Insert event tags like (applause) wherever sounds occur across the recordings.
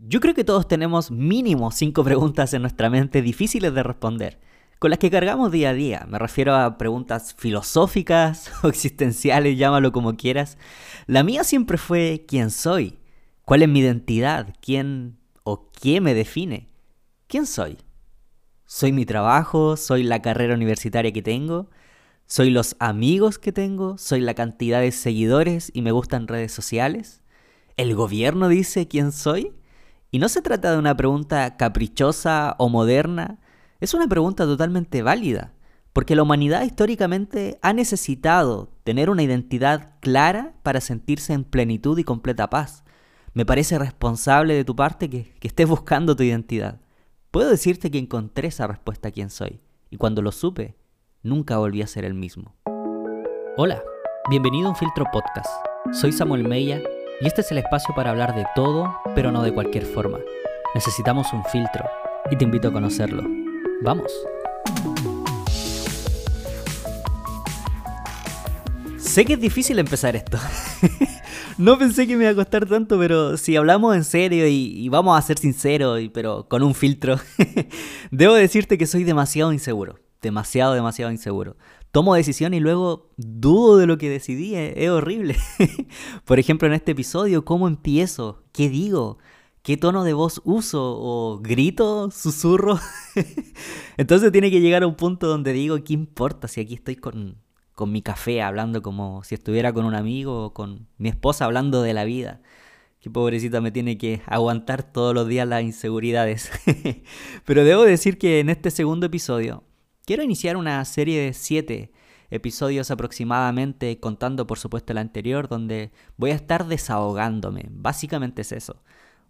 Yo creo que todos tenemos mínimo cinco preguntas en nuestra mente difíciles de responder, con las que cargamos día a día. Me refiero a preguntas filosóficas (laughs) o existenciales, llámalo como quieras. La mía siempre fue ¿quién soy? ¿Cuál es mi identidad? ¿Quién o qué me define? ¿Quién soy? ¿Soy mi trabajo? ¿Soy la carrera universitaria que tengo? ¿Soy los amigos que tengo? ¿Soy la cantidad de seguidores y me gustan redes sociales? ¿El gobierno dice quién soy? Y no se trata de una pregunta caprichosa o moderna, es una pregunta totalmente válida, porque la humanidad históricamente ha necesitado tener una identidad clara para sentirse en plenitud y completa paz. Me parece responsable de tu parte que, estés buscando tu identidad. Puedo decirte que encontré esa respuesta a quién soy, y cuando lo supe, nunca volví a ser el mismo. Hola, bienvenido a un Filtro Podcast. Soy Samuel Meya y este es el espacio para hablar de todo, pero no de cualquier forma. Necesitamos un filtro y te invito a conocerlo. Vamos. Sé que es difícil empezar esto. (laughs) no pensé que me iba a costar tanto, pero si hablamos en serio y, vamos a ser sinceros, pero con un filtro, (laughs) debo decirte que soy demasiado inseguro. Demasiado, demasiado inseguro tomo decisión y luego dudo de lo que decidí, es, horrible. (laughs) Por ejemplo, en este episodio, ¿cómo empiezo? ¿Qué digo? ¿Qué tono de voz uso? ¿O grito? ¿Susurro? (laughs) Entonces tiene que llegar a un punto donde digo, ¿qué importa si aquí estoy con, con mi café hablando como si estuviera con un amigo o con mi esposa hablando de la vida? Qué pobrecita me tiene que aguantar todos los días las inseguridades. (laughs) Pero debo decir que en este segundo episodio Quiero iniciar una serie de siete episodios aproximadamente, contando por supuesto el anterior, donde voy a estar desahogándome. Básicamente es eso.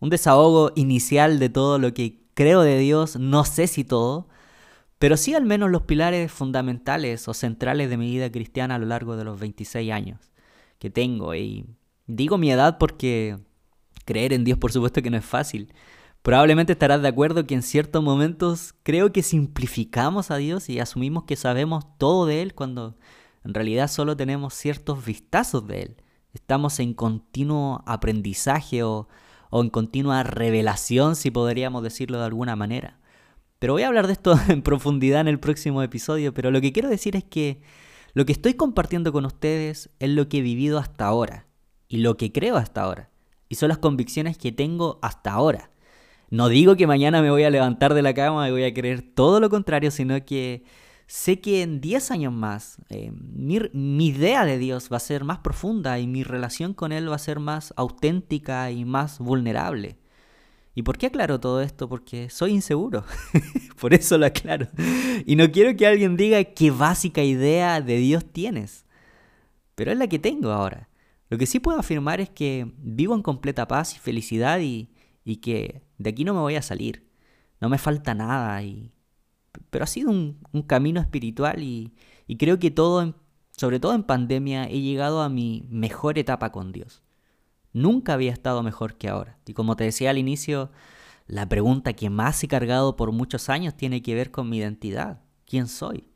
Un desahogo inicial de todo lo que creo de Dios, no sé si todo, pero sí al menos los pilares fundamentales o centrales de mi vida cristiana a lo largo de los 26 años que tengo. Y digo mi edad porque creer en Dios por supuesto que no es fácil. Probablemente estarás de acuerdo que en ciertos momentos creo que simplificamos a Dios y asumimos que sabemos todo de Él cuando en realidad solo tenemos ciertos vistazos de Él. Estamos en continuo aprendizaje o, o en continua revelación, si podríamos decirlo de alguna manera. Pero voy a hablar de esto (laughs) en profundidad en el próximo episodio, pero lo que quiero decir es que lo que estoy compartiendo con ustedes es lo que he vivido hasta ahora y lo que creo hasta ahora. Y son las convicciones que tengo hasta ahora. No digo que mañana me voy a levantar de la cama y voy a creer todo lo contrario, sino que sé que en 10 años más eh, mi, mi, idea de Dios va a ser más profunda y mi relación con Él va a ser más auténtica y más vulnerable. ¿Y por qué aclaro todo esto? Porque soy inseguro. (laughs) por eso lo aclaro. Y no quiero que alguien diga qué básica idea de Dios tienes. Pero es la que tengo ahora. Lo que sí puedo afirmar es que vivo en completa paz y felicidad y, y que de aquí no me voy a salir, no me falta nada, y, pero ha sido un, camino espiritual y, y, creo que todo, sobre todo en pandemia, he llegado a mi mejor etapa con Dios. Nunca había estado mejor que ahora. Y como te decía al inicio, la pregunta que más he cargado por muchos años tiene que ver con mi identidad. ¿Quién soy?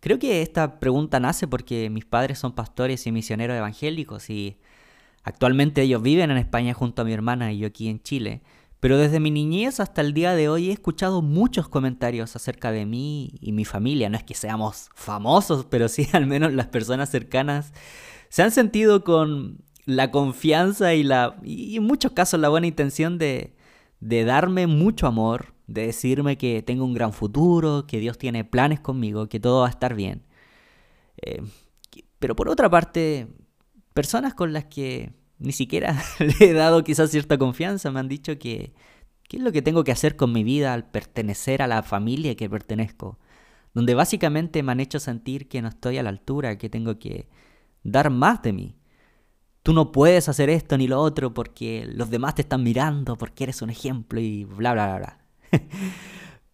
Creo que esta pregunta nace porque mis padres son pastores y misioneros evangélicos y Actualmente ellos viven en España junto a mi hermana y yo aquí en Chile, pero desde mi niñez hasta el día de hoy he escuchado muchos comentarios acerca de mí y mi familia. No es que seamos famosos, pero sí (laughs) al menos las personas cercanas se han sentido con la confianza y, la, y en muchos casos la buena intención de, de darme mucho amor, de decirme que tengo un gran futuro, que Dios tiene planes conmigo, que todo va a estar bien. Eh, pero por otra parte, personas con las que ni siquiera (laughs) le he dado quizás cierta confianza me han dicho que qué es lo que tengo que hacer con mi vida al pertenecer a la familia que pertenezco, donde básicamente me han hecho sentir que no estoy a la altura, que tengo que dar más de mí. Tú no puedes hacer esto ni lo otro porque los demás te están mirando, porque eres un ejemplo y bla, bla, bla, bla. (laughs)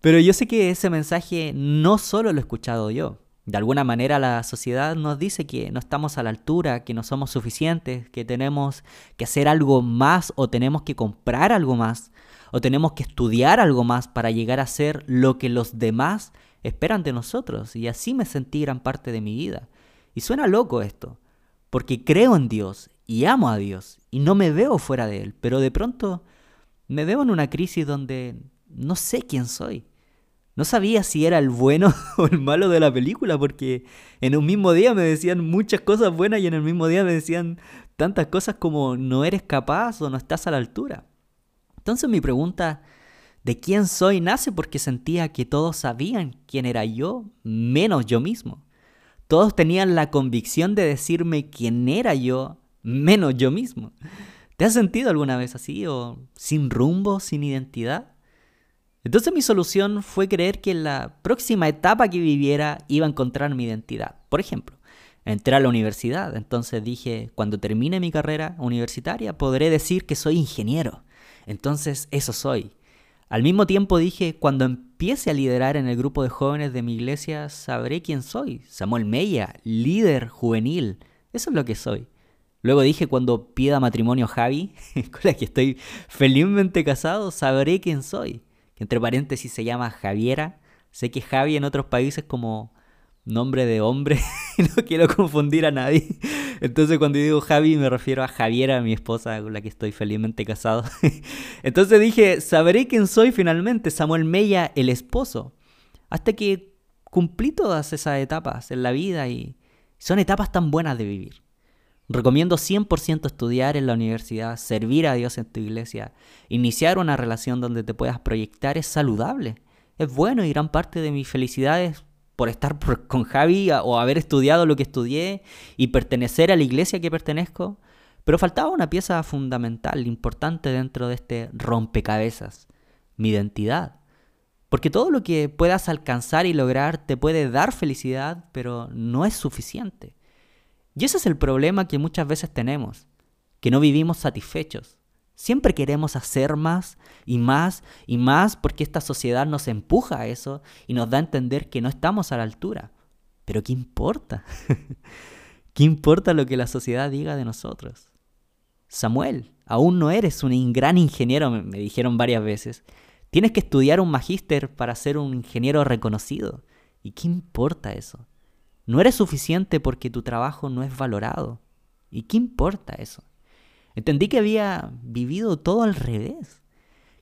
Pero yo sé que ese mensaje no solo lo he escuchado yo. De alguna manera la sociedad nos dice que no estamos a la altura, que no somos suficientes, que tenemos que hacer algo más o tenemos que comprar algo más o tenemos que estudiar algo más para llegar a ser lo que los demás esperan de nosotros. Y así me sentí gran parte de mi vida. Y suena loco esto, porque creo en Dios y amo a Dios y no me veo fuera de Él, pero de pronto Me veo en una crisis donde no sé quién soy. No sabía si era el bueno (laughs) o el malo de la película porque en un mismo día me decían muchas cosas buenas y en el mismo día me decían tantas cosas como no eres capaz o no estás a la altura. Entonces mi pregunta de quién soy nace porque sentía que todos sabían quién era yo, menos yo mismo. Todos tenían la convicción de decirme quién era yo, menos yo mismo. ¿Te has sentido alguna vez así o sin rumbo, sin identidad? Entonces mi solución fue creer que en la próxima etapa que viviera iba a encontrar mi identidad. Por ejemplo, entré a la universidad, entonces dije, cuando termine mi carrera universitaria podré decir que soy ingeniero. Entonces eso soy. Al mismo tiempo dije, cuando empiece a liderar en el grupo de jóvenes de mi iglesia, sabré quién soy. Samuel Mella, líder juvenil. Eso es lo que soy. Luego dije, cuando pida matrimonio Javi, (laughs) con la que estoy felizmente casado, sabré quién soy entre paréntesis se llama Javiera. Sé que Javi en otros países como nombre de hombre, (laughs) no quiero confundir a nadie. Entonces cuando digo Javi me refiero a Javiera, mi esposa con la que estoy felizmente casado. (laughs) Entonces dije, sabré quién soy finalmente, Samuel Mella, el esposo. Hasta que cumplí todas esas etapas en la vida y son etapas tan buenas de vivir. Recomiendo 100% estudiar en la universidad, servir a Dios en tu iglesia, iniciar una relación donde te puedas proyectar es saludable. Es bueno y gran parte de mis felicidades por estar con Javi o haber estudiado lo que estudié y pertenecer a la iglesia que pertenezco. Pero faltaba una pieza fundamental, importante dentro de este rompecabezas, mi identidad. Porque todo lo que puedas alcanzar y lograr te puede dar felicidad, pero no es suficiente. Y ese es el problema que muchas veces tenemos, que no vivimos satisfechos. Siempre queremos hacer más y más y más porque esta sociedad nos empuja a eso y nos da a entender que no estamos a la altura. Pero ¿qué importa? (laughs) ¿Qué importa lo que la sociedad diga de nosotros? Samuel, aún no eres un gran ingeniero, me dijeron varias veces. Tienes que estudiar un magíster para ser un ingeniero reconocido. ¿Y qué importa eso? No eres suficiente porque tu trabajo no es valorado. ¿Y qué importa eso? Entendí que había vivido todo al revés.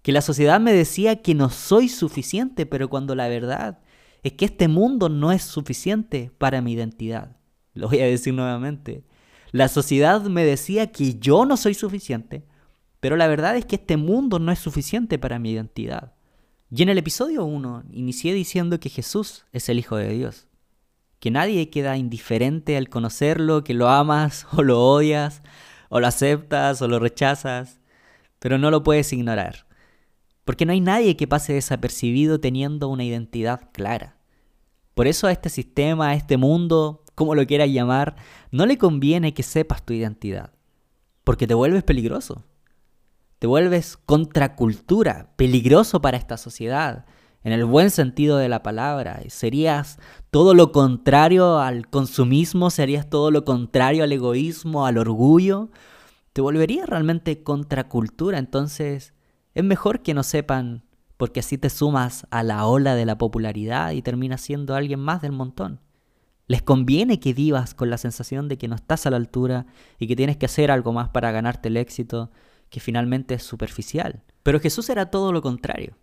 Que la sociedad me decía que no soy suficiente, pero cuando la verdad es que este mundo no es suficiente para mi identidad. Lo voy a decir nuevamente. La sociedad me decía que yo no soy suficiente, pero la verdad es que este mundo no es suficiente para mi identidad. Y en el episodio 1 inicié diciendo que Jesús es el Hijo de Dios que nadie queda indiferente al conocerlo, que lo amas (laughs) o lo odias, o lo aceptas o lo rechazas, pero no lo puedes ignorar. Porque no hay nadie que pase desapercibido teniendo una identidad clara. Por eso a este sistema, a este mundo, como lo quieras llamar, no le conviene que sepas tu identidad, porque te vuelves peligroso. Te vuelves contracultura, peligroso para esta sociedad, en el buen sentido de la palabra. Serías todo lo contrario al consumismo, serías todo lo contrario al egoísmo, al orgullo. Te volverías realmente contracultura. Entonces es mejor que no sepan porque así te sumas a la ola de la popularidad y terminas siendo alguien más del montón. Les conviene que vivas con la sensación de que no estás a la altura y que tienes que hacer algo más para ganarte el éxito, que finalmente es superficial. Pero Jesús era todo lo contrario.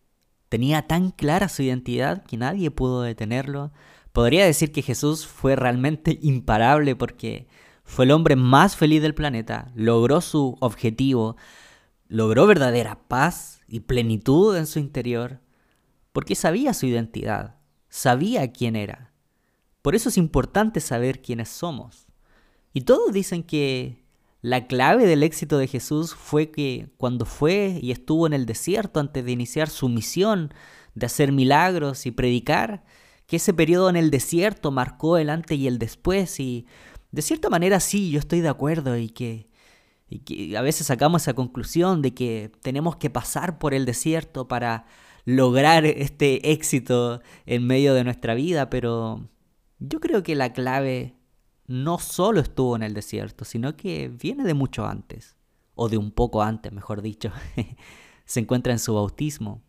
Tenía tan clara su identidad que nadie pudo detenerlo. Podría decir que Jesús fue realmente (laughs) imparable porque fue el hombre más feliz del planeta, logró su objetivo, logró verdadera paz y plenitud en su interior, porque sabía su identidad, sabía quién era. Por eso es importante saber quiénes somos. Y todos dicen que la clave del éxito de Jesús fue que cuando fue y estuvo en el desierto antes de iniciar su misión de hacer milagros y predicar, que ese periodo en el desierto marcó el antes y el después. Y de cierta manera sí, yo estoy de acuerdo y que, y que a veces sacamos esa conclusión de que tenemos que pasar por el desierto para lograr este éxito en medio de nuestra vida, pero yo creo que la clave no solo estuvo en el desierto, sino que viene de mucho antes, o de un poco antes, mejor dicho, (laughs) se encuentra en su bautismo,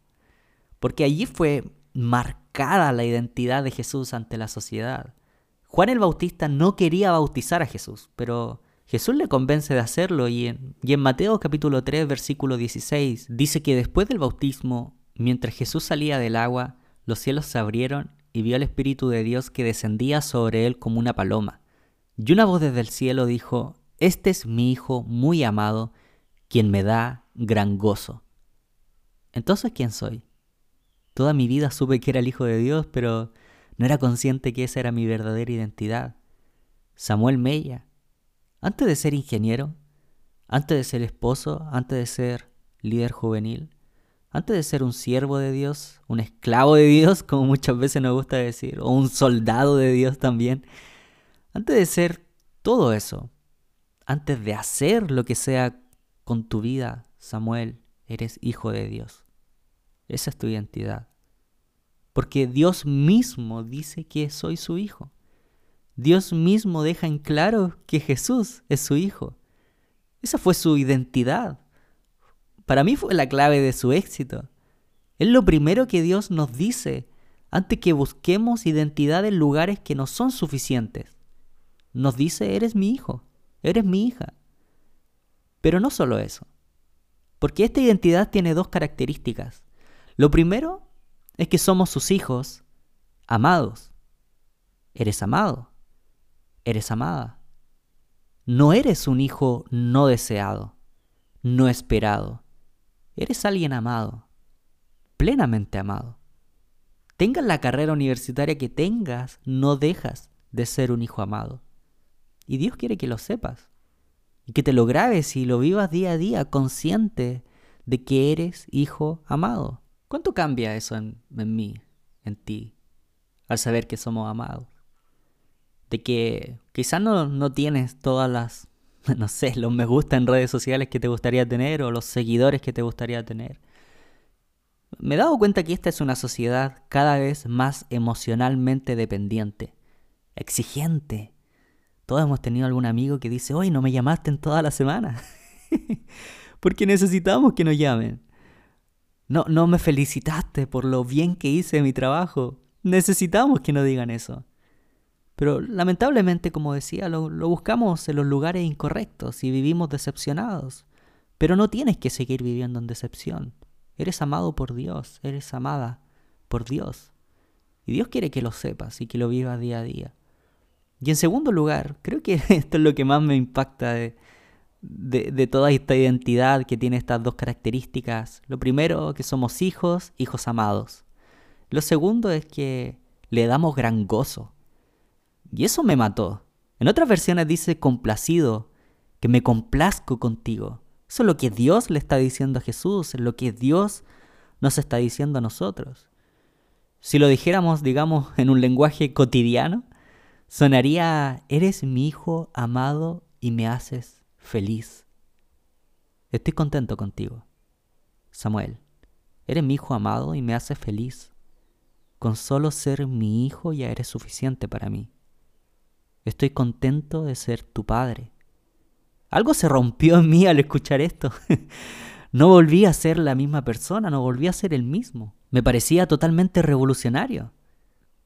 porque allí fue marcada la identidad de Jesús ante la sociedad. Juan el Bautista no quería bautizar a Jesús, pero Jesús le convence de hacerlo y en, Mateo capítulo 3 versículo 16 dice que después del bautismo, mientras Jesús salía del agua, los cielos se abrieron y vio al Espíritu de Dios que descendía sobre él como una paloma. Y una voz desde el cielo dijo, Este es mi Hijo muy amado, quien me da gran gozo. Entonces, ¿quién soy? Toda mi vida supe que era el Hijo de Dios, pero no era consciente que esa era mi verdadera identidad. Samuel Mella, antes de ser ingeniero, antes de ser esposo, antes de ser líder juvenil, antes de ser un siervo de Dios, un esclavo de Dios, como muchas veces nos gusta decir, o un soldado de Dios también, antes de ser todo eso, antes de hacer lo que sea con tu vida, Samuel, eres hijo de Dios. Esa es tu identidad. Porque Dios mismo dice que soy su hijo. Dios mismo deja en claro que Jesús es su hijo. Esa fue su identidad. Para mí fue la clave de su éxito. Es lo primero que Dios nos dice antes que busquemos identidad en lugares que no son suficientes. Nos dice, eres mi hijo, eres mi hija. Pero no solo eso. Porque esta identidad tiene dos características. Lo primero es que somos sus hijos amados. Eres amado. Eres amada. No eres un hijo no deseado, no esperado. Eres alguien amado, plenamente amado. Tengas la carrera universitaria que tengas, no dejas de ser un hijo amado. Y Dios quiere que lo sepas y que te lo grabes y lo vivas día a día consciente de que eres hijo amado. ¿Cuánto cambia eso en, mí, en ti, al saber que somos amados? De que quizás no, no tienes todas las, (laughs) no sé, los me gusta en redes sociales que te gustaría tener o los seguidores que te gustaría tener. Me he dado cuenta que esta es una sociedad cada vez más emocionalmente dependiente, exigente. Todos hemos tenido algún amigo que dice, hoy no me llamaste en toda la semana. (laughs) Porque necesitamos que nos llamen. No, no me felicitaste por lo bien que hice mi trabajo. Necesitamos que nos digan eso. Pero lamentablemente, como decía, lo, lo, buscamos en los lugares incorrectos y vivimos decepcionados. Pero no tienes que seguir viviendo en decepción. Eres amado por Dios, eres amada por Dios. Y Dios quiere que lo sepas y que lo vivas día a día. Y en segundo lugar, creo que (laughs) esto es lo que más me impacta de, de, toda esta identidad que tiene estas dos características. Lo primero, que somos hijos, hijos amados. Lo segundo es que le damos gran gozo. Y eso me mató. En otras versiones dice complacido, que me complazco contigo. Eso es lo que Dios le está diciendo a Jesús, es lo que Dios nos está diciendo a nosotros. Si lo dijéramos, digamos, en un lenguaje cotidiano, sonaría, eres mi hijo amado y me haces feliz. Estoy contento contigo. Samuel, eres mi hijo amado y me haces feliz. Con solo ser mi hijo ya eres suficiente para mí. Estoy contento de ser tu padre. Algo se rompió en mí al escuchar esto. (laughs) no volví a ser la misma persona, no volví a ser el mismo. Me parecía totalmente revolucionario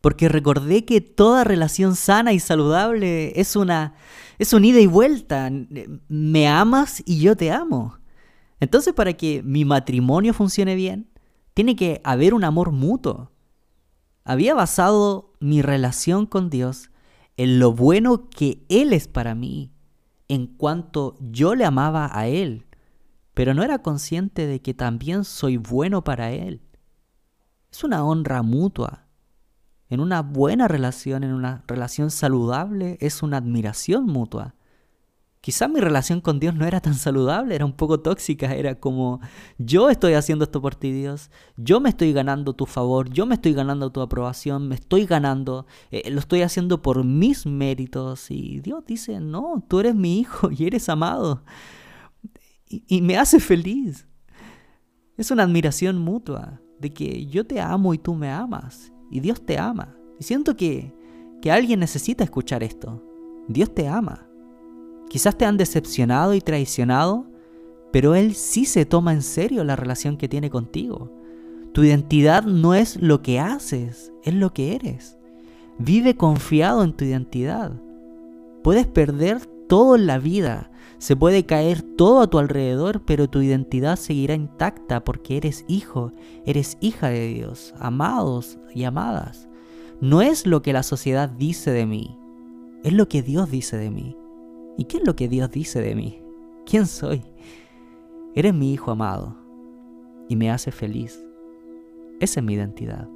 porque recordé que toda relación sana y saludable es una es un ida y vuelta. Me amas y yo te amo. Entonces, para que mi matrimonio funcione bien, tiene que haber un amor mutuo. Había basado mi relación con Dios en lo bueno que Él es para mí, en cuanto yo le amaba a Él, pero no era consciente de que también soy bueno para Él. Es una honra mutua en una buena relación, en una relación saludable, es una admiración mutua. Quizás mi relación con Dios no era tan saludable, era un poco tóxica, era como yo estoy haciendo esto por ti Dios, yo me estoy ganando tu favor, yo me estoy ganando tu aprobación, me estoy ganando, eh, lo estoy haciendo por mis méritos y Dios dice, no, tú eres mi hijo y eres amado y, y me hace feliz. Es una admiración mutua de que yo te amo y tú me amas y Dios te ama. Y siento que, que alguien necesita escuchar esto. Dios te ama. Quizás te han decepcionado y traicionado, pero Él sí se toma en serio la relación que tiene contigo. Tu identidad no es lo que haces, es lo que eres. Vive confiado en tu identidad. Puedes perder todo en la vida. Se puede caer todo a tu alrededor, pero tu identidad seguirá intacta porque eres hijo, eres hija de Dios, amados y amadas. No es lo que la sociedad dice de mí, es lo que Dios dice de mí. ¿Y qué es lo que Dios dice de mí? ¿Quién soy? Eres mi hijo amado y me hace feliz. Esa es mi identidad.